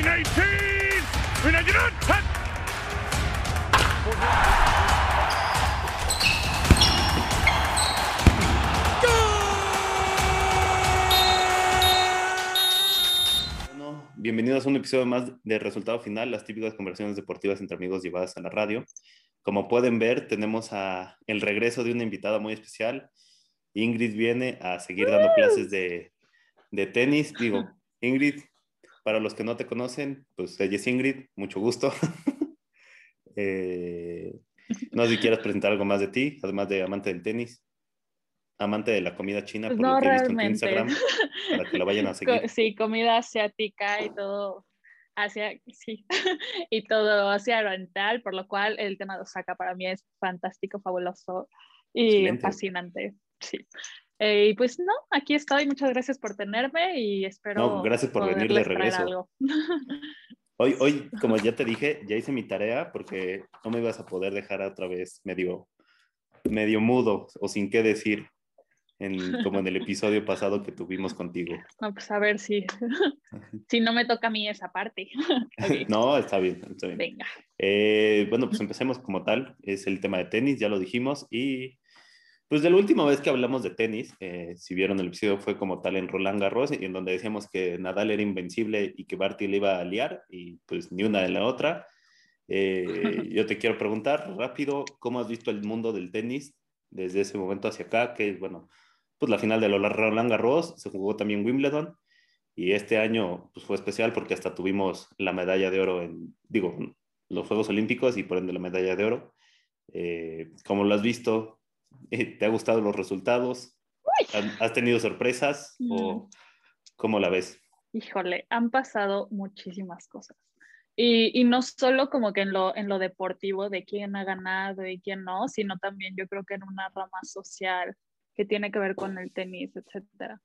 319! 319! Bueno, bienvenidos a un episodio más de Resultado Final, las típicas conversaciones deportivas entre amigos llevadas a la radio. Como pueden ver, tenemos a el regreso de una invitada muy especial. Ingrid viene a seguir dando clases de, de tenis. Digo, Ingrid, para los que no te conocen, pues ella es Ingrid, mucho gusto. Eh, no sé si quieres presentar algo más de ti, además de amante del tenis, amante de la comida china, Pues por no, lo que he visto en tu. Instagram, para que la vayan a seguir. Sí, comida asiática y todo Asia, sí, y todo Asia oriental, por lo cual el tema de Osaka para mí es fantástico, fabuloso y Excelente. fascinante. Sí. Eh, y pues no, aquí estoy, muchas gracias por tenerme y espero. No, gracias por venir de regreso. algo. Hoy, hoy, como ya te dije, ya hice mi tarea porque no me ibas a poder dejar otra vez medio, medio mudo o sin qué decir, en, como en el episodio pasado que tuvimos contigo. No, pues a ver si, si no me toca a mí esa parte. No, está bien, está bien. Venga. Eh, bueno, pues empecemos como tal. Es el tema de tenis, ya lo dijimos. Y pues de la última vez que hablamos de tenis, eh, si vieron el episodio, fue como tal en Roland Garros, en donde decíamos que Nadal era invencible y que Barty le iba a liar, y pues ni una de la otra. Eh, yo te quiero preguntar rápido, ¿cómo has visto el mundo del tenis desde ese momento hacia acá? Que bueno, pues la final de la Roland Garros, se jugó también Wimbledon. Y este año pues, fue especial porque hasta tuvimos la medalla de oro en, digo, los Juegos Olímpicos y por ende la medalla de oro. Eh, ¿Cómo lo has visto? ¿Te ha gustado los resultados? ¿Han- ¿Has tenido sorpresas o cómo la ves? Híjole, han pasado muchísimas cosas. Y, y no solo como que en lo, en lo deportivo de quién ha ganado y quién no, sino también yo creo que en una rama social que tiene que ver con el tenis, etcétera.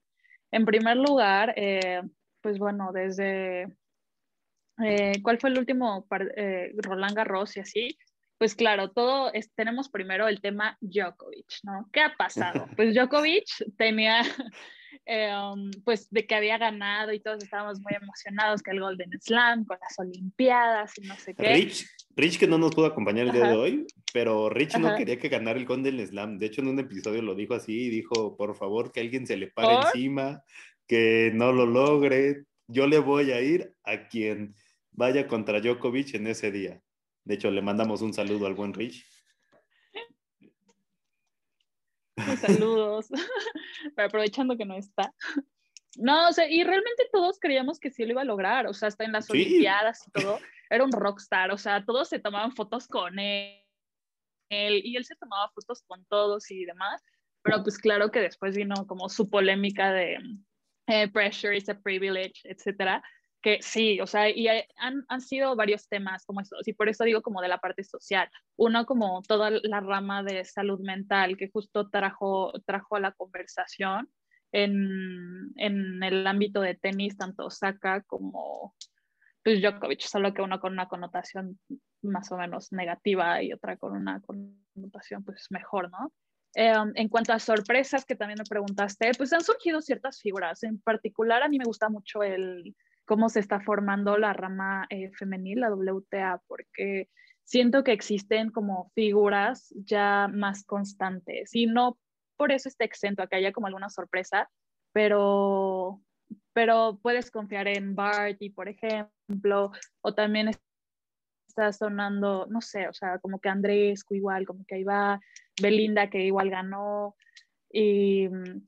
En primer lugar, eh, pues bueno, desde eh, ¿cuál fue el último eh, Roland Garros y así? Pues claro, todo es, tenemos primero el tema Djokovic, ¿no? ¿Qué ha pasado? Pues Djokovic tenía eh, um, pues de que había ganado y todos estábamos muy emocionados que el Golden Slam con las Olimpiadas y no sé qué. Rich, Rich que no nos pudo acompañar el día de hoy, pero Rich no Ajá. quería que ganara el Golden Slam. De hecho, en un episodio lo dijo así, dijo, por favor, que alguien se le pare ¿Por? encima, que no lo logre. Yo le voy a ir a quien vaya contra Djokovic en ese día. De hecho, le mandamos un saludo al buen Rich. Saludos, pero aprovechando que no está. No, o sea, y realmente todos creíamos que sí lo iba a lograr, o sea, hasta en las Sí. Olimpiadas y todo, era un rockstar, o sea, todos se tomaban fotos con él, él, y él se tomaba fotos con todos y demás, pero pues claro que después vino como su polémica de eh, pressure is a privilege, etcétera, que sí, o sea, y han, han sido varios temas como estos, y por eso digo como de la parte social. Uno como toda la rama de salud mental que justo trajo, trajo a la conversación en, en el ámbito de tenis, tanto Osaka como pues, Djokovic, solo que uno con una connotación más o menos negativa y otra con una connotación pues mejor, ¿no? Eh, en cuanto a sorpresas que también me preguntaste, pues han surgido ciertas figuras. En particular, a mí me gusta mucho el cómo se está formando la rama eh, femenil, la WTA, porque siento que existen como figuras ya más constantes y no por eso está exento a que haya como alguna sorpresa, pero, pero puedes confiar en Barty, por ejemplo, o también está sonando, no sé, o sea, como que Andrescu igual, como que ahí va, Belinda que igual ganó, y mm,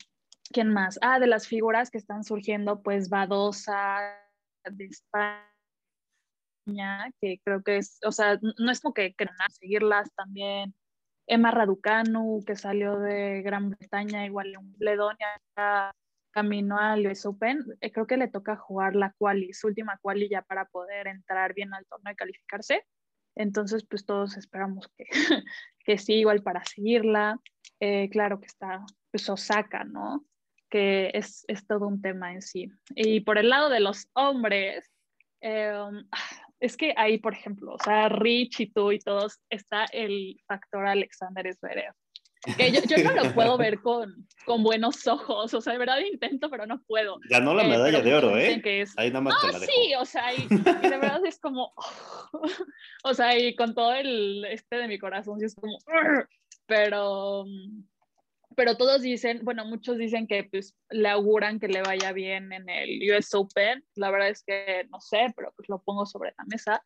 ¿quién más? Ah, de las figuras que están surgiendo, pues Badosa de España, que creo que es, o sea, no es como que quieran seguirlas también. Emma Raducanu, que salió de Gran Bretaña, igual en Wimbledon, ya camino al US Open, eh, creo que le toca jugar la quali, su última quali ya para poder entrar bien al torneo y calificarse. Entonces, pues todos esperamos que, que sí, igual para seguirla. Eh, claro que está pues, Osaka, ¿no? Que es, es todo un tema en sí. Y por el lado de los hombres, eh, es que ahí, por ejemplo, o sea, Rich y tú y todos, está el factor Alexander Zverev. que yo, yo, no lo puedo ver con, con buenos ojos, o sea, de verdad intento, pero no puedo. Ganó la Eh, medalla de oro, ¿eh? que es- Ahí nada más te Ah, la dejo. sí, o sea, y, y de verdad es como, o sea, y con todo el este de mi corazón, sí es como, pero, pero todos dicen, bueno, muchos dicen que pues le auguran que le vaya bien en el US Open, la verdad es que no sé, pero pues lo pongo sobre la mesa.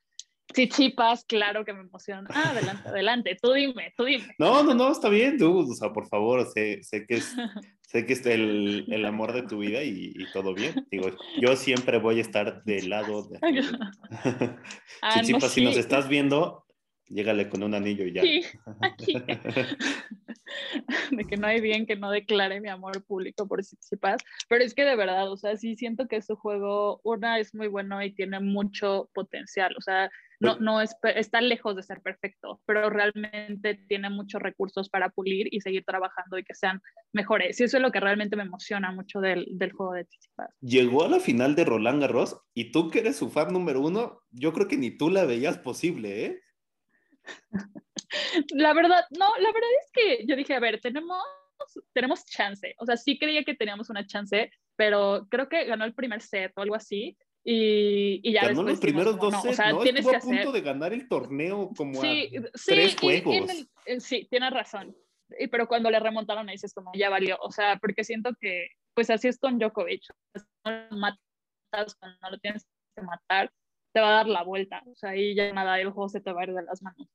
Sí, chipas, claro que me emociona. Ah, adelante, adelante, tú dime, tú dime. No, no, no, está bien, tú, o sea, por favor, sé, sé que es, sé que es el, el amor de tu vida y, y todo bien. Digo, yo siempre voy a estar del lado de... Ah, no, Chichipa, si nos sí. estás viendo, llégale con un anillo y ya. Sí, aquí. de que no hay bien que no declare mi amor público por Tsitsipas, pero es que de verdad, o sea, sí siento que su juego, una es muy bueno y tiene mucho potencial, o sea, no, Pues- no es, está lejos de ser perfecto, pero realmente tiene muchos recursos para pulir y seguir trabajando y que sean mejores. Y eso es lo que realmente me emociona mucho del, del juego de Tsitsipas. Llegó a la final de Roland Garros y tú que eres su fan número uno, yo creo que ni tú la veías posible, ¿eh? La verdad, no, la verdad es que yo dije, a ver, tenemos, tenemos chance. O sea, sí creía que teníamos una chance, pero creo que ganó el primer set o algo así. Y, y ya Ganó los primeros dos como, no, sets, o sea, ¿no? tienes Estuvo que a punto hacer. de ganar el torneo como Sí, a sí, tres y- y juegos. el- eh, sí, tienes razón. Y- Pero cuando le remontaron, ahí dices como ya valió. O sea, porque siento que, pues así es con Djokovic. No lo matas cuando lo tienes que matar, te va a dar la vuelta. O sea, ahí ya nada, el juego se te va a ir de las manos.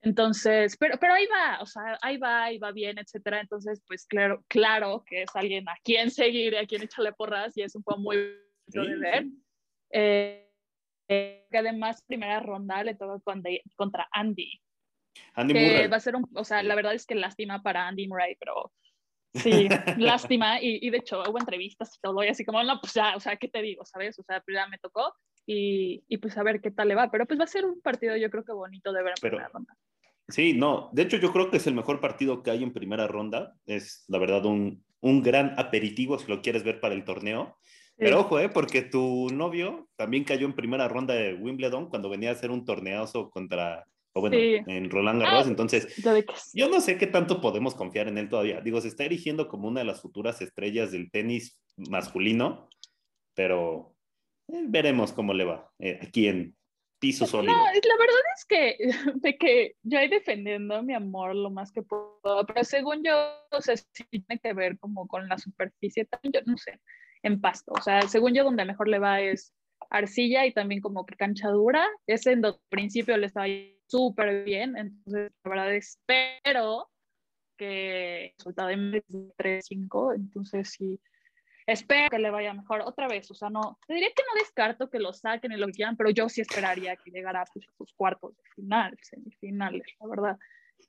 Entonces, pero, pero ahí va, o sea, ahí va, ahí va bien, etcétera. Entonces, pues claro, claro que es alguien a quien seguir, a quien echarle porras y es un juego muy bonito de Sí, ver. sí. Eh, eh, que además, primera ronda le toca con- contra Andy, Andy que Murray. va a ser un, o sea, la verdad es que lástima para Andy Murray, pero sí, lástima. Y, y de hecho hubo entrevistas y todo, y así como, no, pues ya, o sea, ¿qué te digo? ¿Sabes? O sea, pues ya me tocó y, y pues a ver qué tal le va. Pero pues va a ser un partido, yo creo que bonito de ver en Pero- primera ronda. Sí, no, de hecho yo creo que es el mejor partido que hay en primera ronda. Es la verdad un, un gran aperitivo si lo quieres ver para el torneo. Pero ojo, ¿eh? porque tu novio también cayó en primera ronda de Wimbledon cuando venía a hacer un torneazo contra, o bueno, Sí. en Roland Garros. Ah. Entonces, yo no sé qué tanto podemos confiar en él todavía. Digo, se está erigiendo como una de las futuras estrellas del tenis masculino, pero eh, veremos cómo le va eh, aquí en piso sólido. No, la verdad es que de que yo ahí defendiendo mi amor lo más que puedo, pero según yo, o sea, sí tiene que ver como con la superficie, también yo no sé, en pasto, o sea, según yo donde mejor le va es arcilla y también como que cancha dura, ese en donde al principio le estaba súper bien, entonces la verdad espero que el resultado de 3-5, entonces sí, espero que le vaya mejor otra vez, o sea, no, te diría que no descarto que lo saquen y lo quieran, pero yo sí esperaría que llegara pues, a sus cuartos de final, semifinales, la verdad,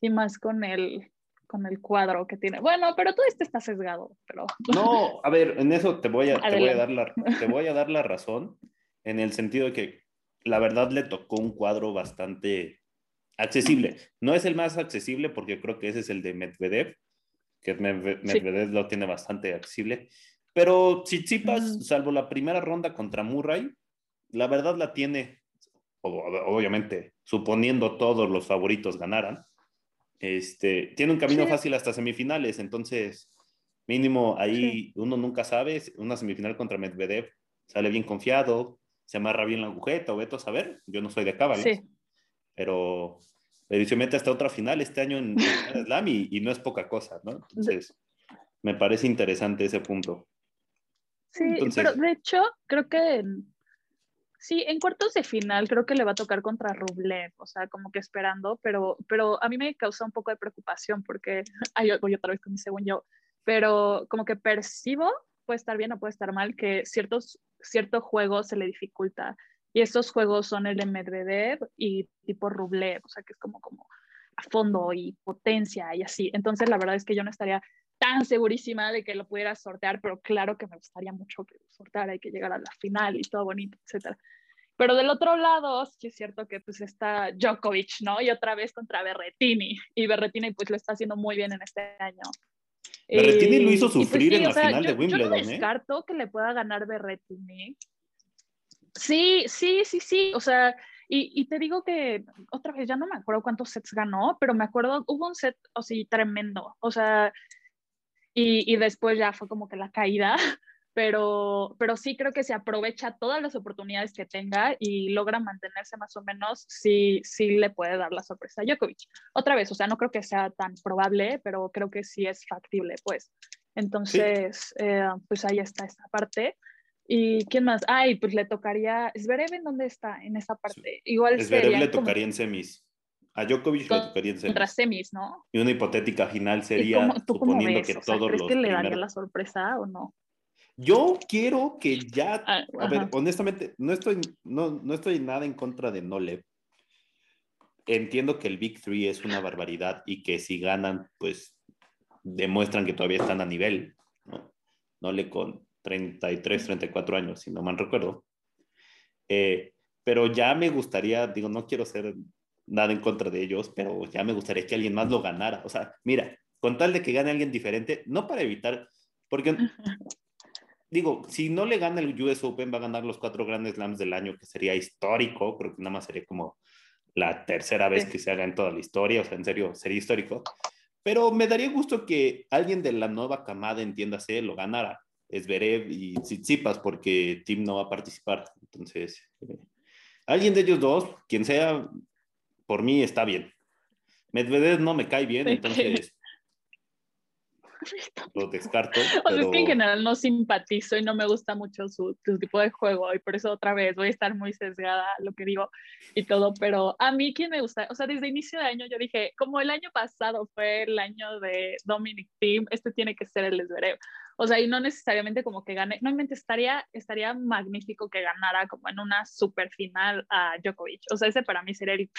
y más con el, con el cuadro que tiene. Bueno, pero todo esto está sesgado, pero... No, a ver, en eso te voy a, te voy a, dar, la, te voy a dar la razón, en el sentido de que la verdad le tocó un cuadro bastante accesible. No es el más accesible porque creo que ese es el de Medvedev, que Medve- Sí. Medvedev lo tiene bastante accesible. Pero Tsitsipas, salvo la primera ronda contra Murray, la verdad la tiene, obviamente, suponiendo todos los favoritos ganaran, este, tiene un camino Sí. fácil hasta semifinales, entonces mínimo ahí uno nunca sabe, una semifinal contra Medvedev sale bien confiado, se amarra bien la agujeta o veto a saber, yo no soy de cábala, Sí, pero, mete hasta otra final este año en, en Slam y, y no es poca cosa, ¿no? Entonces me parece interesante ese punto. sí, Entonces- pero de hecho, creo que... en- Sí, en cuartos de final creo que le va a tocar contra Rublev, o sea, como que esperando, pero, pero a mí me causa un poco de preocupación porque, ay, voy otra vez con mi según yo, pero como que percibo, puede estar bien o puede estar mal, que ciertos, cierto juego se le dificulta. Y estos juegos son el de Medvedev y tipo Rublev, o sea, que es como, como a fondo y potencia y así. Entonces, la verdad es que yo no estaría tan segurísima de que lo pudiera sortear, pero claro que me gustaría mucho que lo sorteara y que llegara a la final y todo bonito, etcétera. Pero del otro lado, sí es cierto que pues está Djokovic, ¿no? Y otra vez contra Berretini. Y Berretini pues lo está haciendo muy bien en este año. Berrettini Y- lo hizo y, pues, sufrir en la sea, final de yo- Yo Wimbledon, no ¿eh? descarto que le pueda ganar Berretini. Sí, sí, sí, sí. O sea, Y, y, te digo que otra vez, ya no me acuerdo cuántos sets ganó, pero me acuerdo, hubo un set, o sí, tremendo. O sea, y, y después ya fue como que la caída, pero, pero sí creo que se aprovecha todas las oportunidades que tenga y logra mantenerse más o menos, sí, sí le puede dar la sorpresa a Djokovic. Otra vez, o sea, no creo que sea tan probable, pero creo que sí es factible, pues. Entonces, eh, pues ahí está esta parte. ¿Y quién más? Ay, pues le tocaría. ¿Zverev en dónde está en esa parte? Igual Zverev le tocaría en semis. A Djokovic le tocaría en semis. Contra semis, ¿no? Y una hipotética final sería suponiendo que todos ¿crees los que le daría la sorpresa o no? Yo quiero que ya, Ah, a ver, honestamente, no estoy, no, no estoy nada en contra de Nolev. Entiendo que el Big Three es una barbaridad y que si ganan, pues demuestran que todavía están a nivel, ¿no? Nole con 33, 34 años, si no mal recuerdo. Eh, pero ya me gustaría, digo, no quiero ser nada en contra de ellos, pero ya me gustaría que alguien más lo ganara. O sea, mira, con tal de que gane alguien diferente, no para evitar, porque digo, si no le gana el US Open, va a ganar los cuatro grandes slams del año, que sería histórico, creo que nada más sería como la tercera vez que se haga en toda la historia, o sea, en serio, sería histórico. Pero me daría gusto que alguien de la nueva camada, entiéndase, lo ganara. Esberev y Tsitsipas, porque Tim no va a participar. Entonces, eh, alguien de ellos dos, quien sea, por mí está bien. Medvedev no me cae bien, entonces lo descarto. O sea, es pero- que en general no simpatizo y no me gusta mucho su, su tipo de juego y por eso otra vez voy a estar muy sesgada lo que digo y todo, pero a mí quien me gusta, o sea, desde inicio de año yo dije, como el año pasado fue el año de Dominic Thiem, este tiene que ser el Zverev. O sea, y no necesariamente como que gane, no mente estaría, estaría magnífico que ganara como en una super final a Djokovic. O sea, ese para mí sería el...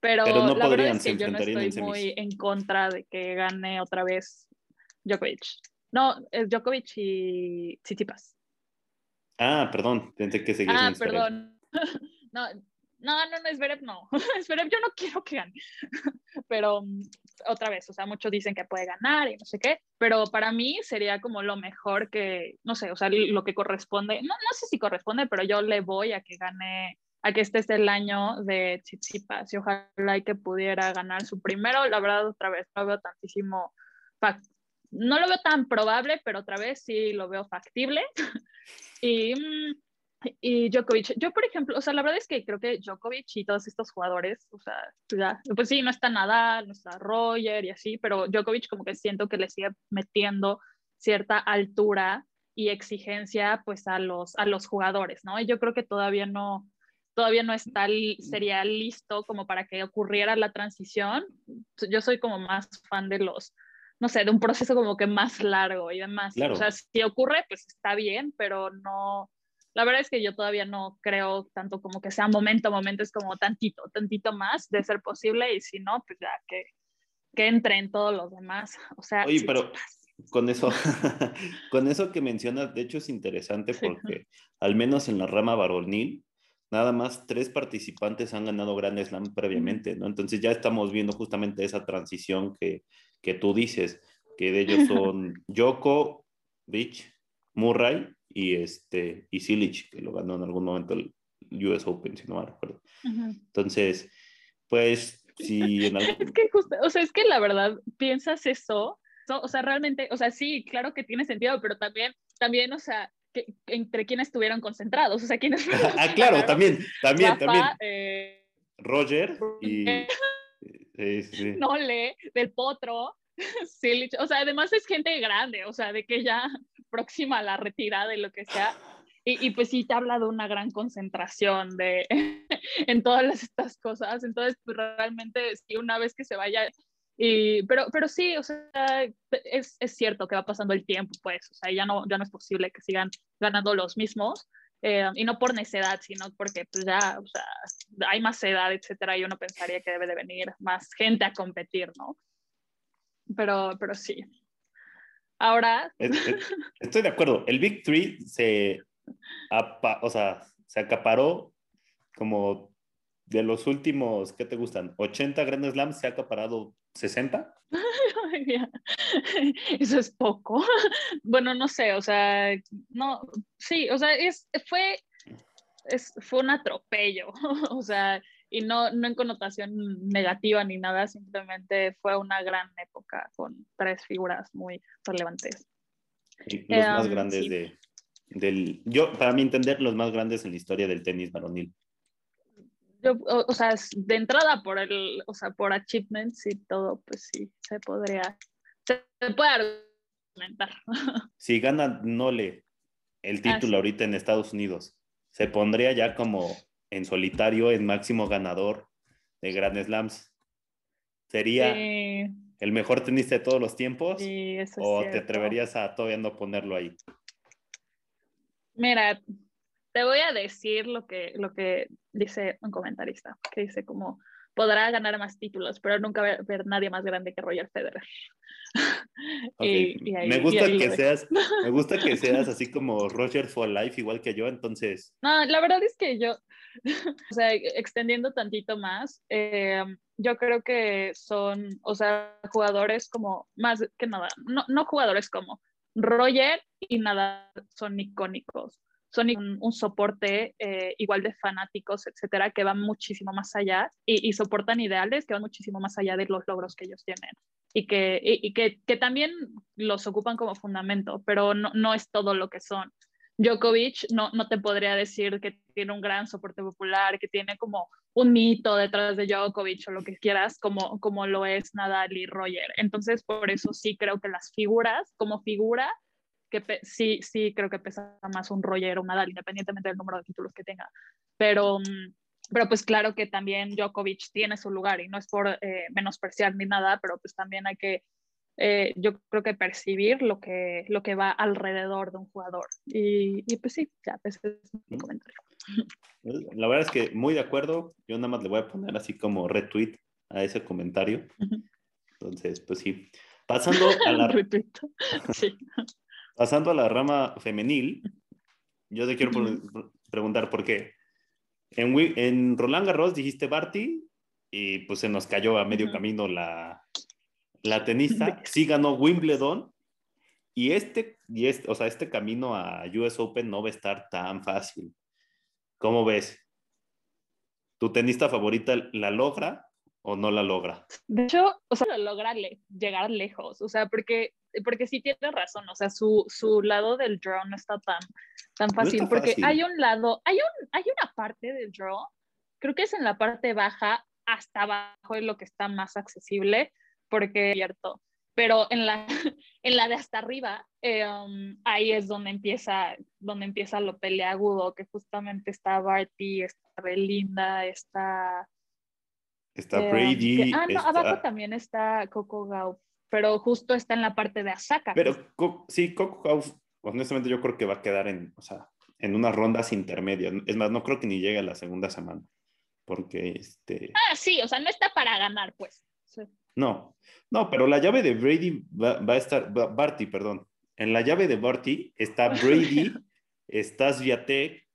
Pero, Pero no la verdad podrían, es se que yo no enfrentarían en estoy muy en contra de que gane otra vez Djokovic. No, es Djokovic y Tsitsipas. Ah, perdón, pensé que seguías Ah, perdón. No, no, no, no, Zverev no. Zverev yo no quiero que gane. Pero mm, otra vez, o sea, muchos dicen que puede ganar y no sé qué, pero para mí sería como lo mejor que, no sé, o sea, lo que corresponde, no, no sé si corresponde, pero yo le voy a que gane, a que este es el año de Tsitsipas y ojalá y que pudiera ganar su primero, la verdad otra vez, no veo tantísimo, no lo veo tan probable, pero otra vez sí lo veo factible. y, mm, y Djokovic, yo por ejemplo, o sea, la verdad es que creo que Djokovic y todos estos jugadores, o sea, pues sí, no está Nadal, no está Roger y así, pero Djokovic como que siento que le sigue metiendo cierta altura y exigencia pues a los, a los jugadores, ¿no? Y yo creo que todavía no, todavía no está, sería listo como para que ocurriera la transición. Yo soy como más fan de los, no sé, de un proceso como que más largo y demás. Claro. O sea, si ocurre, pues está bien, pero no, la verdad es que yo todavía no creo tanto como que sea momento a momento, es como tantito, tantito más de ser posible y si no, pues ya que, que entren todos los demás. O sea, Oye, pero con eso, con eso que mencionas, de hecho es interesante Sí. porque al menos en la rama varonil, nada más tres participantes han ganado Grand Slam previamente, ¿no? Entonces ya estamos viendo justamente esa transición que, que tú dices, que de ellos son Joko, Rich, Murray y, este, y Silic, que lo ganó en algún momento el US Open, si no me recuerdo. Ujú. Entonces, pues, si en algún... Es que justo, o sea, es que la verdad, piensas eso, so- o sea, realmente, o sea, sí, claro que tiene sentido, pero también, también, o sea, que, entre quienes estuvieron concentrados, o sea, quienes ah, claro, también, también, Rafa, también. eh, Roger y... Sí, sí, sí. Nole, del Potro, Silic, o sea, además es gente grande, o sea, de que ya próxima a la retirada y lo que sea. Y, y pues sí te habla de una gran concentración de, en todas las- estas cosas. Entonces, pues realmente, sí, una vez que se vaya. Y, pero, pero sí, o sea, es, es cierto que va pasando el tiempo, pues, o sea, ya no, ya no es posible que sigan ganando los mismos. Eh, y no por necedad, sino porque pues ya, o sea, hay más edad, etcétera, y uno pensaría que debe de venir más gente a competir, ¿no? Pero, pero sí. Ahora, Es- es- Estoy de acuerdo. El Big Three se, apa- o sea, se acaparó como de los últimos, ¿qué te gustan? 80 Grand Slams, se ha acaparado 60. eso es poco. Bueno, no sé, o sea, no, sí, o sea, es, fue, es, fue un atropello, o sea, y no, no en connotación negativa ni nada, simplemente fue una gran época con tres figuras muy relevantes. los más em, grandes de, del, yo, para mi entender, los más grandes en la historia del tenis varonil. Yo, o, sea, de entrada por el, o sea, por achievements y todo, pues sí, se podría, se, puede argumentar. Si gana Nole el título ahorita en Estados Unidos, se pondría ya como en solitario en máximo ganador de Grand Slams. ¿Sería el mejor tenista de todos los tiempos? ¿O te atreverías a todavía no ponerlo ahí? Mira, te voy a decir lo que, lo que dice un comentarista, que dice como podrá ganar más títulos, pero nunca ver, ver nadie más grande que Roger Federer. me gusta que seas, me gusta que seas así como Roger for Life, igual que yo, entonces. No, la verdad es que yo, o sea, extendiendo tantito más, eh, yo creo que son, o sea, jugadores como, más que nada, no, no jugadores como, Roger y nada son icónicos. Son un, soporte eh, igual de fanáticos, etcétera, que van muchísimo más allá y, soportan ideales que van muchísimo más allá de los logros que ellos tienen y que, también los ocupan como fundamento, pero no, es todo lo que son. Djokovic no, no te podría decir que tiene un gran soporte popular, que tiene como un mito detrás de Djokovic o lo que quieras, como lo es Nadal y Roger. Entonces, por eso sí creo que las figuras, como figura, que sí, sí creo que pesa más un Roger o un Nadal, independientemente del número de títulos que tenga. Pero, mm, pero pues claro que también Djokovic tiene su lugar y no es por eh, menospreciar ni nada, pero pues también hay que eh, yo creo que percibir lo que, lo que va alrededor de un jugador. Y, y pues sí, ya, ese es mi comentario. La verdad es que muy de acuerdo. Yo nada más le voy a poner así como retweet a ese comentario. Entonces, pues sí. Pasando a la, sí. Pasando a la rama femenil, yo te quiero preguntar por qué. En, en Roland Garros dijiste Barty y pues se nos cayó a medio camino la, la tenista sí ganó Wimbledon y este, y este, o sea, este camino a US Open no va a estar tan fácil. ¿Cómo ves? ¿Tu tenista favorita la logra o no la logra? De hecho, o sea, logra llegar lejos, o sea, porque, porque sí tiene razón, o sea, su, su lado del draw no está tan, tan fácil, porque hay un lado, hay, un, hay una parte del draw, creo que es en la parte baja, hasta abajo es lo que está más accesible, porque cierto. Pero en la, en la de hasta arriba, eh, um, ahí es donde empieza, donde empieza lo peleagudo, que justamente está Barty, está Belinda, está... Está eh, Brady. ah, no, abajo también está Coco Gauff, pero justo está en la parte de Asaka. Pero sí, Coco Gauff, honestamente yo creo que va a quedar en, o sea, en unas rondas intermedias. Es más, no creo que ni llegue a la segunda semana. Porque este. Ah, sí, o sea, no está para ganar, pues. No, no, pero la llave de Brady va, a estar, Barty, perdón. En la llave de Barty está Brady, está Sviatek,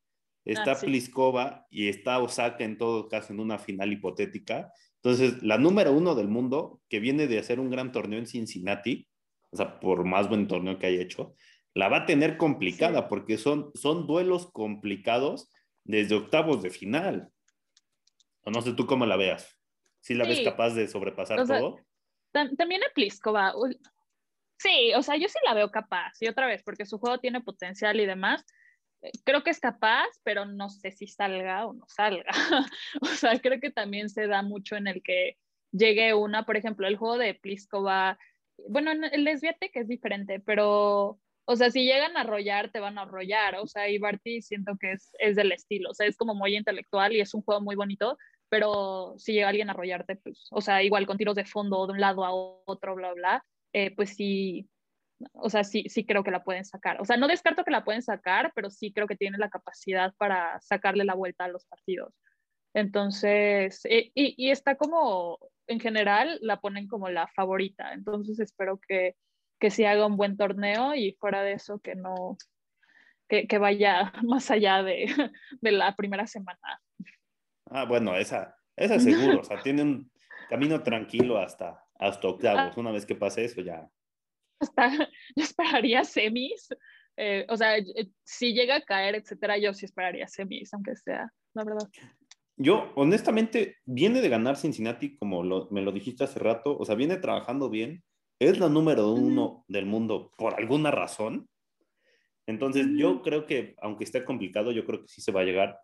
está ah, Pliskova y está Osaka en todo caso en una final hipotética. Entonces, la número uno del mundo, que viene de hacer un gran torneo en Cincinnati, o sea, por más buen torneo que haya hecho, la va a tener complicada porque son, son duelos complicados desde octavos de final. O no sé tú cómo la veas si la ves capaz de sobrepasar todo. También a Pliskova. Sí, o sea, yo sí la veo capaz. Y otra vez, porque su juego tiene potencial y demás. Creo que es capaz, pero no sé si salga o no salga. o sea, creo que también se da mucho en el que llegue una, por ejemplo, el juego de Pliskova. Bueno, el desviate que es diferente, pero o sea, si llegan a arrollar, te van a arrollar. O sea, y Barty siento que es, es del estilo. O sea, es como muy intelectual y es un juego muy bonito, pero si llega alguien a arrollarte, pues, o sea, igual con tiros de fondo de un lado a otro, bla, bla, eh, pues sí, o sea, sí, sí creo que la pueden sacar. O sea, no descarto que la pueden sacar, pero sí creo que tiene la capacidad para sacarle la vuelta a los partidos. Entonces, eh, y, y, está como, en general, la ponen como la favorita. Entonces, espero que, que sí haga un buen torneo y fuera de eso, que no, que, que vaya más allá de, de la primera semana. Ah, bueno, esa, esa seguro, o sea, tiene un camino tranquilo hasta, hasta octavos. Ah. Una vez que pase eso ya. Yo esperaría semis, eh, o sea, si llega a caer, etcétera, yo sí esperaría semis, aunque sea, la verdad. Yo, honestamente, viene de ganar Cincinnati, como me lo dijiste hace rato, o sea, viene trabajando bien, es la número uno del mundo por alguna razón. Entonces, yo creo que, aunque esté complicado, yo creo que sí se va a llegar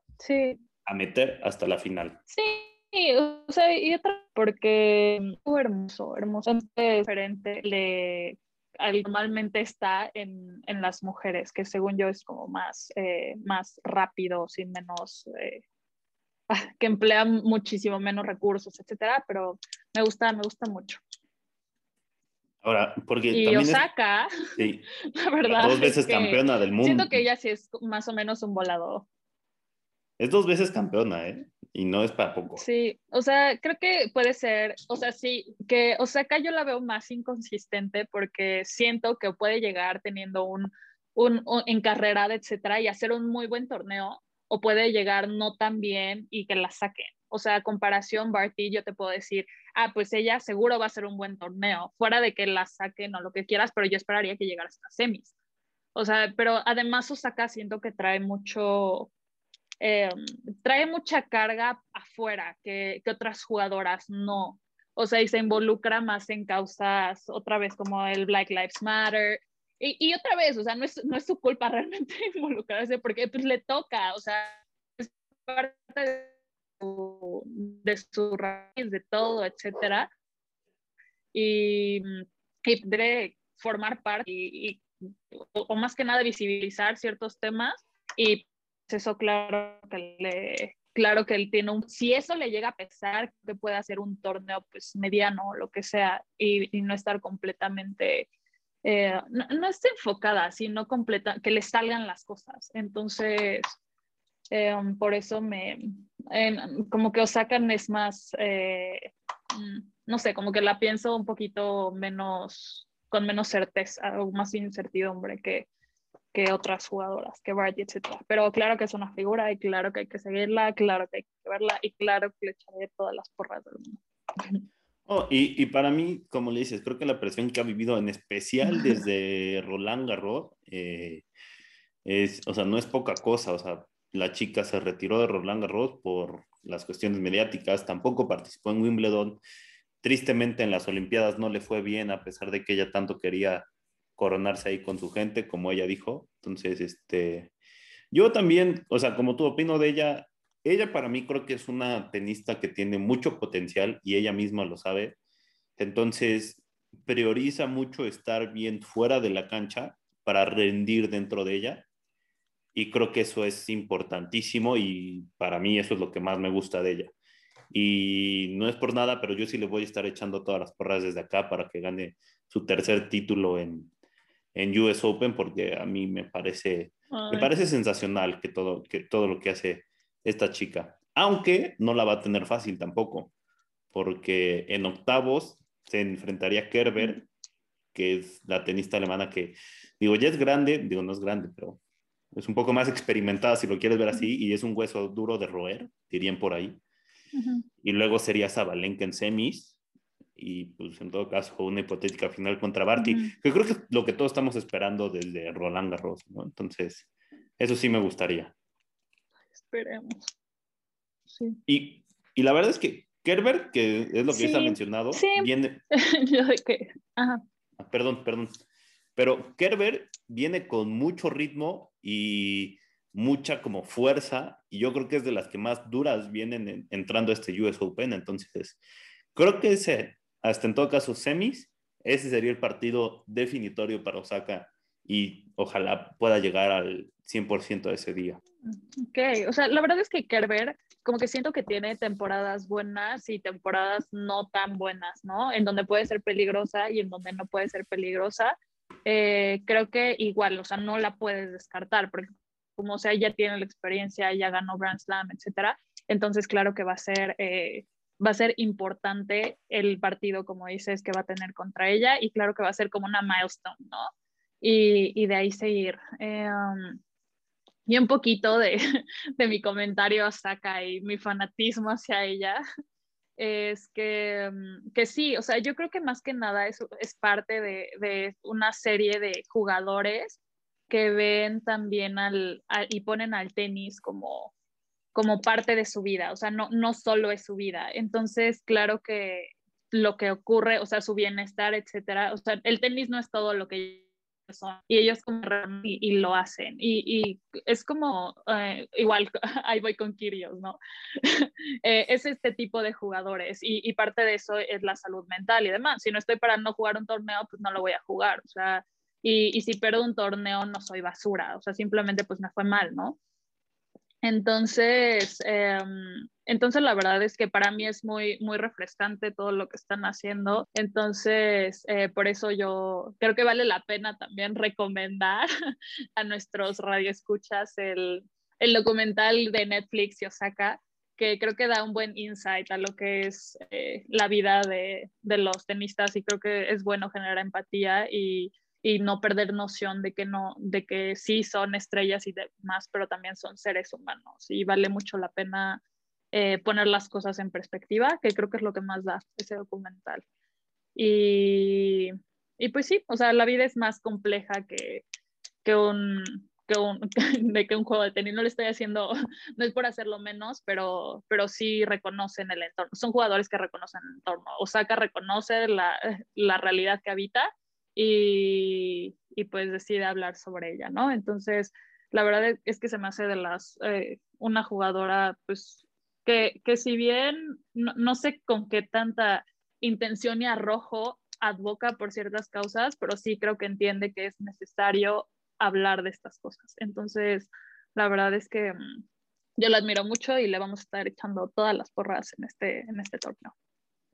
a meter hasta la final. Sí, o sea, y otra, porque muy hermoso, hermoso, diferente de normalmente está en, en, las mujeres, que según yo es como más, eh, más rápido, sin menos, eh, que emplea muchísimo menos recursos, etcétera, pero me gusta, me gusta mucho. Ahora, porque y Osaka, sí, la verdad. Dos veces campeona del mundo. Siento que ella sí es más o menos un volado. Es dos veces campeona, ¿eh? Y no es para poco. Sí, o sea, creo que puede ser, o sea, sí, que Osaka yo la veo más inconsistente porque siento que puede llegar teniendo un, un, un encarrerada, etcétera, y hacer un muy buen torneo, o puede llegar no tan bien y que la saquen. O sea, comparación Barty, yo te puedo decir, ah, pues ella seguro va a ser un buen torneo, fuera de que la saquen o lo que quieras, pero yo esperaría que llegara hasta semis. O sea, pero además Osaka siento que trae mucho, eh, trae mucha carga afuera que, que, otras jugadoras no. O sea, y se involucra más en causas, otra vez como el Black Lives Matter. Y, y otra vez, o sea, no es, no es su culpa realmente involucrarse porque pues le toca, o sea, es parte de su, de su raíz, de todo, etcétera. Y, y debe formar parte y, o, más que nada visibilizar ciertos temas y eso claro que le, claro que él tiene un, si eso le llega a pesar, que puede hacer un torneo pues mediano o lo que sea y, no estar completamente, eh, no, no esté enfocada, sino completa, que le salgan las cosas. Entonces, eh, por eso me, como que Osaka es más, eh, no sé, como que la pienso un poquito menos, con menos certeza o más incertidumbre que, que otras jugadoras, que Barty, etc. Pero claro que es una figura y claro que hay que seguirla, claro que hay que verla y claro que le echaré todas las porras del mundo. Oh, y, y, para mí, como le dices, creo que la presión que ha vivido en especial desde Roland Garros eh, es, o sea, no es poca cosa, o sea, la chica se retiró de Roland Garros por las cuestiones mediáticas, tampoco participó en Wimbledon, tristemente en las Olimpiadas no le fue bien a pesar de que ella tanto quería coronarse ahí con su gente, como ella dijo. Entonces, este, yo también, o sea, como tú opino de ella, ella para mí creo que es una tenista que tiene mucho potencial y ella misma lo sabe. Entonces, prioriza mucho estar bien fuera de la cancha para rendir dentro de ella. Y creo que eso es importantísimo y para mí eso es lo que más me gusta de ella. Y no es por nada, pero yo sí le voy a estar echando todas las porras desde acá para que gane su tercer título en, en US Open porque a mí me parece, me parece sensacional que todo, que todo lo que hace esta chica. Aunque no la va a tener fácil tampoco, porque en octavos se enfrentaría a Kerber, que es la tenista alemana que, digo, ya es grande, digo, no es grande, pero es un poco más experimentada si lo quieres ver así, y es un hueso duro de roer, dirían por ahí. Y luego sería Zabalenka en semis, y pues en todo caso una hipotética final contra Barty, que creo que es lo que todos estamos esperando desde Roland Garros, ¿no? Entonces, eso sí me gustaría. Esperemos. Sí. Y, y la verdad es que Kerber, que es lo que ya está mencionado, viene... Yo de que... Ajá. Ah, perdón, perdón. Pero Kerber viene con mucho ritmo y mucha como fuerza, y yo creo que es de las que más duras vienen entrando a este US Open, entonces creo que ese hasta en todo caso semis, ese sería el partido definitorio para Osaka y ojalá pueda llegar al 100% de ese día. Ok, o sea, la verdad es que Kerber, como que siento que tiene temporadas buenas y temporadas no tan buenas, ¿no? En donde puede ser peligrosa y en donde no puede ser peligrosa. Eh, creo que igual, o sea, no la puedes descartar, porque como sea, ya tiene la experiencia, ya ganó Grand Slam, etcétera. Entonces, claro que va a ser eh, va a ser importante el partido, como dices, que va a tener contra ella y claro que va a ser como una milestone, ¿no? Y, y de ahí seguir. Eh, um, y un poquito de, de, mi comentario saca y mi fanatismo hacia ella es que, um, que sí, o sea, yo creo que más que nada es, es parte de, de una serie de jugadores que ven también al, y ponen al tenis como, como parte de su vida, o sea, no, no solo es su vida. Entonces, claro que lo que ocurre, o sea, su bienestar, etcétera, o sea, el tenis no es todo lo que son y ellos como y, lo hacen. Y, y es como eh, igual ahí voy con Kirios no eh, es este tipo de jugadores y, y, parte de eso es la salud mental y demás. Si no estoy para no jugar un torneo pues no lo voy a jugar o sea y, y si pierdo un torneo no soy basura o sea simplemente pues me fue mal no entonces, em, entonces la verdad es que para mí es muy, muy refrescante todo lo que están haciendo. Entonces, eh, por eso yo creo que vale la pena también recomendar a nuestros radioescuchas el, el documental de Netflix y Osaka, que creo que da un buen insight a lo que es eh, la vida de, de los tenistas y creo que es bueno generar empatía y y no perder noción de que no, de que sí son estrellas y demás, pero también son seres humanos y vale mucho la pena eh, poner las cosas en perspectiva, que creo que es lo que más da ese documental. Y, y pues sí, o sea, la vida es más compleja que, que un, que un, de que un juego de tenis. No le estoy haciendo, no es por hacerlo menos, pero, pero sí reconocen el entorno. Son jugadores que reconocen el entorno. Osaka reconoce la, la realidad que habita y, y, pues decide hablar sobre ella, ¿no? Entonces, la verdad es que se me hace de las, eh, una jugadora, pues, que, que si bien no, no, sé con qué tanta intención y arrojo advoca por ciertas causas, pero sí creo que entiende que es necesario hablar de estas cosas. Entonces, la verdad es que mm, yo la admiro mucho y le vamos a estar echando todas las porras en este, en este torneo.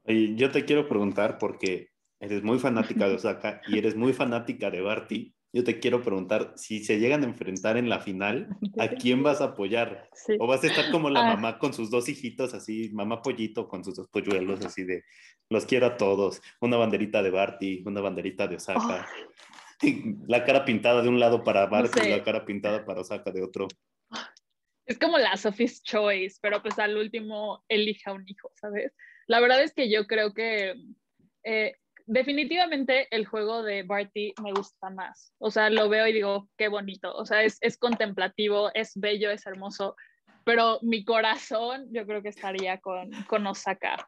Y yo te quiero preguntar porque eres muy fanática de Osaka y eres muy fanática de Barty, yo te quiero preguntar si se llegan a enfrentar en la final, ¿a quién vas a apoyar? ¿O vas a estar como la ah. mamá con sus dos hijitos, así, mamá pollito con sus dos polluelos, así de, los quiero a todos, una banderita de Barty, una banderita de Osaka, la cara pintada de un lado para Barty y la cara pintada para Osaka de otro? Es como la Sophie's Choice, pero pues al último elija un hijo, ¿sabes? La verdad es que yo creo que eh, definitivamente el juego de Barty me gusta más. O sea, lo veo y digo, qué bonito. O sea, es, es, contemplativo, es bello, es hermoso. Pero mi corazón, yo creo que estaría con, con Osaka.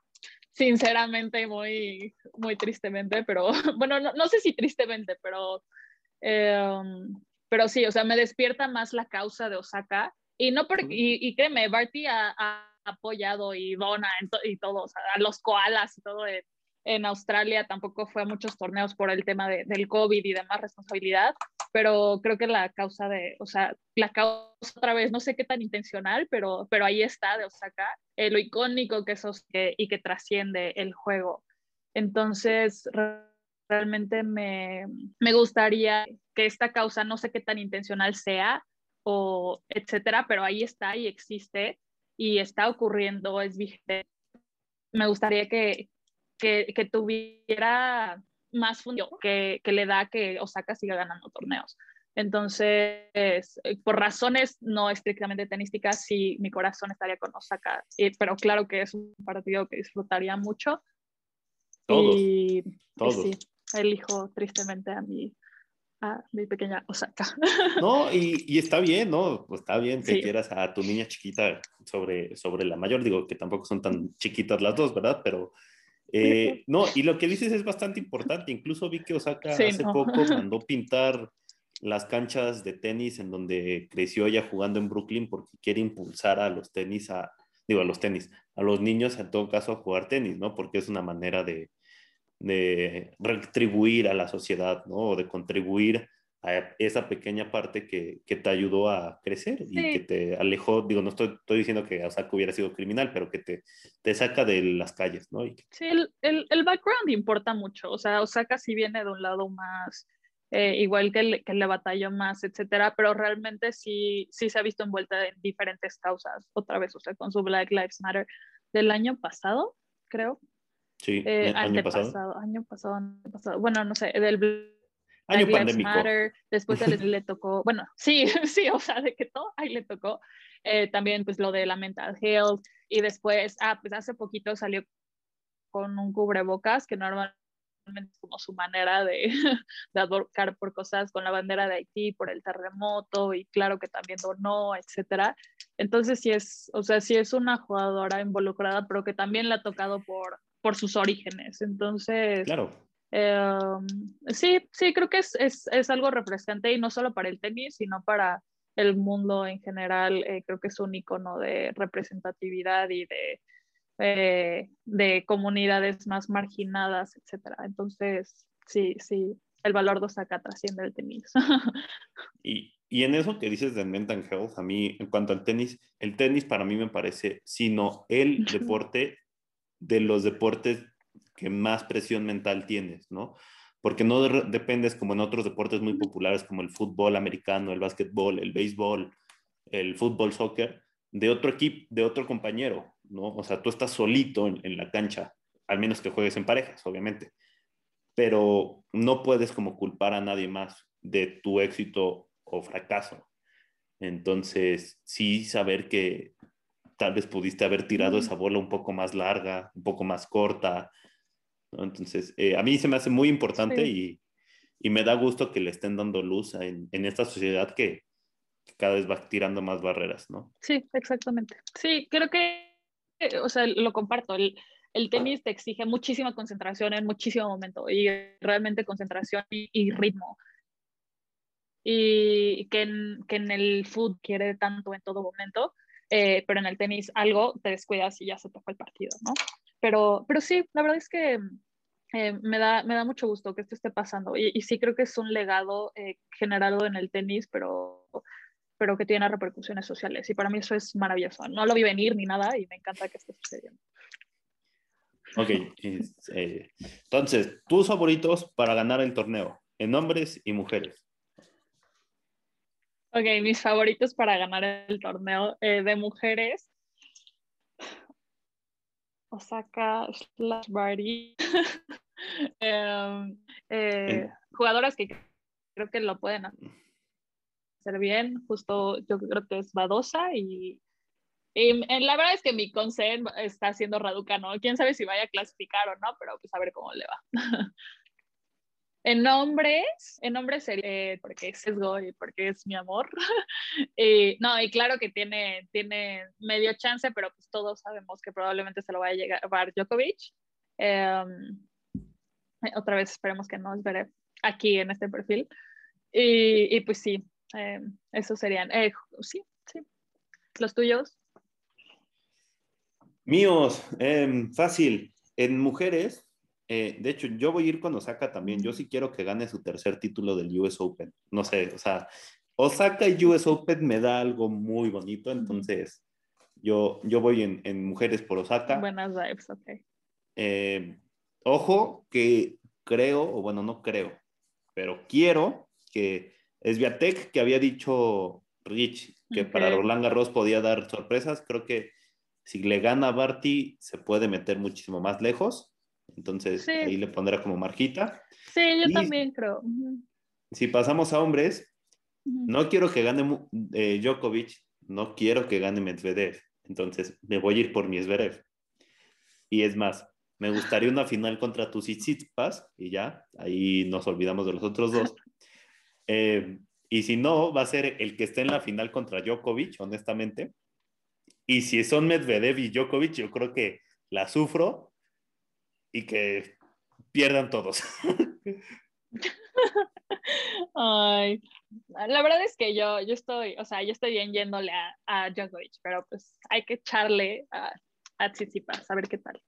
Sinceramente, muy, muy tristemente, pero bueno, no, no sé si tristemente, pero, em, pero sí, o sea, me despierta más la causa de Osaka. Y, no por, y, y créeme, Barty ha, ha apoyado y dona y todo, o sea, a los koalas y todo en Australia tampoco fue a muchos torneos por el tema de, del COVID y demás responsabilidad, pero creo que la causa de, o sea, la causa otra vez, no sé qué tan intencional, pero, pero ahí está de Osaka, eh, lo icónico que es y que trasciende el juego. Entonces, realmente me, me gustaría que esta causa, no sé qué tan intencional sea, o etcétera, pero ahí está y existe y está ocurriendo, es vigente. Me gustaría que, que, que tuviera más función que, que, le da que Osaka siga ganando torneos. Entonces, eh, por razones no estrictamente tenísticas, sí, mi corazón estaría con Osaka, pero claro que es un partido que disfrutaría mucho. Todos. Y, todos. Y sí, elijo tristemente a mi, a mi pequeña Osaka. No, y, y está bien, ¿no? Pues está bien que sí. quieras a tu niña chiquita sobre, sobre la mayor. Digo que tampoco son tan chiquitas las dos, ¿verdad? Pero eh, no, y lo que dices es bastante importante. Incluso vi que Osaka sí, hace no. poco mandó pintar las canchas de tenis en donde creció ella jugando en Brooklyn porque quiere impulsar a los tenis, a, digo, a los tenis, a los niños en todo caso a jugar tenis, ¿no? Porque es una manera de, de retribuir a la sociedad, ¿no? O de contribuir a esa pequeña parte que, que te ayudó a crecer y que te alejó, digo, no estoy, estoy, diciendo que Osaka hubiera sido criminal, pero que te, te saca de las calles, ¿no? Y... Sí, el, el, el, background importa mucho, o sea, Osaka sí viene de un lado más, eh, igual que, el, que le batalló más, etcétera, pero realmente sí, sí se ha visto envuelta en diferentes causas, otra vez, o sea, con su Black Lives Matter del año pasado, creo. Sí, eh, año pasado. Año pasado, año pasado, bueno, no sé, del Año Black pandémico. Matter, después le, le, tocó, bueno, sí, sí, o sea, de que todo ahí le tocó. Eh, también pues lo de la mental health y después, ah, pues hace poquito salió con un cubrebocas que normalmente como su manera de, de advocar por cosas con la bandera de Haití, por el terremoto y claro que también donó, etcétera. Entonces sí es, o sea, sí es una jugadora involucrada, pero que también le ha tocado por, por sus orígenes. Entonces, claro. Eh, sí, sí, creo que es, es, es, algo refrescante y no solo para el tenis, sino para el mundo en general. Eh, creo que es un icono de representatividad y de eh, de comunidades más marginadas, etcétera. Entonces, sí, sí, el valor de Osaka trasciende el tenis. y, y, en eso que dices de mental health, a mí, en cuanto al tenis, el tenis para mí me parece, sino el deporte de los deportes que más presión mental tienes, ¿no? Porque no dependes como en otros deportes muy populares como el fútbol americano, el básquetbol, el béisbol, el fútbol, soccer, de otro equipo, de otro compañero, ¿no? O sea, tú estás solito en, la cancha, al menos que juegues en parejas, obviamente, pero no puedes como culpar a nadie más de tu éxito o fracaso. Entonces, sí saber que tal vez pudiste haber tirado esa bola un poco más larga, un poco más corta. Entonces, eh, a mí se me hace muy importante y, y, me da gusto que le estén dando luz en, en esta sociedad que, cada vez va tirando más barreras, ¿no? Sí, exactamente. Sí, creo que, o sea, lo comparto. El, el tenis te exige muchísima concentración en muchísimo momento y realmente concentración y, ritmo. Y que en, que en el fútbol quiere tanto en todo momento, eh, pero en el tenis algo te descuidas y ya se te fue el partido, ¿no? Pero, pero sí, la verdad es que eh, me, da, me da mucho gusto que esto esté pasando y, y sí creo que es un legado eh, generado en el tenis, pero pero que tiene repercusiones sociales. Y para mí eso es maravilloso. No lo vi venir ni nada y me encanta que esté sucediendo. Ok, eh, entonces, tus favoritos para ganar el torneo, en hombres y mujeres. Ok, mis favoritos para ganar el torneo eh, de mujeres. Osaka slash Barty. Em, eh, jugadoras que creo que lo pueden hacer bien. Justo yo creo que es Badosa y, la verdad es que mi consen está haciendo Raduca, ¿no? Quién sabe si vaya a clasificar o no, pero pues a ver cómo le va. en nombres, en nombres sería porque es sesgo y porque es mi amor. y, no, y claro que tiene, tiene medio chance, pero pues todos sabemos que probablemente se lo vaya a llevar Djokovic. Em, otra vez esperemos que no os veré aquí en este perfil. Y, y pues sí, eh, esos serían. Eh, sí, sí. ¿Los tuyos? Míos, em, fácil. En mujeres, eh, de hecho, yo voy a ir con Osaka también. Yo sí quiero que gane su tercer título del US Open. No sé, o sea, Osaka y US Open me da algo muy bonito, entonces yo, yo voy en, en mujeres por Osaka. Buenas vibes, ok. Em, ojo que creo, o bueno, no creo, pero quiero que es Viatec que había dicho Rich que para Roland Garros podía dar sorpresas. Creo que si le gana a Barty se puede meter muchísimo más lejos. Entonces ahí le pondrá como marquita. Sí, yo también creo. Si pasamos a hombres, no quiero que gane eh, Djokovic, no quiero que gane Medvedev. Entonces me voy a ir por mi Zverev. Y es más, me gustaría una final contra tus Tsitsipas y ya, ahí nos olvidamos de los otros dos. Eh, y si no, va a ser el que esté en la final contra Djokovic, honestamente. Y si son Medvedev y Djokovic, yo creo que la sufro y que pierdan todos. Ay, la verdad es que yo, yo estoy, o sea, yo estoy bien yéndole a, a Djokovic, pero pues hay que echarle a, a Tsitsipas, a ver qué tal.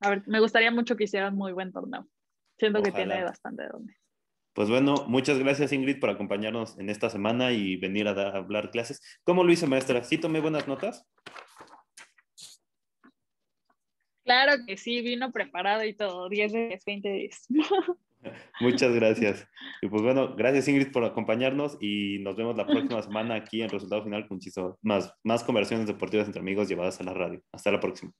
A ver, me gustaría mucho que hicieran muy buen torneo. Siento que tiene bastante de dónde. Pues bueno, muchas gracias Ingrid por acompañarnos en esta semana y venir a, hablar clases. ¿Cómo lo hice, maestra? ¿Sí tomé buenas notas? Claro que sí, vino preparado y todo, 10 de 20 10. Muchas gracias. Y pues bueno, gracias Ingrid por acompañarnos y nos vemos la próxima semana aquí en Resultado Final con más, más conversaciones deportivas entre amigos llevadas a la radio. Hasta la próxima.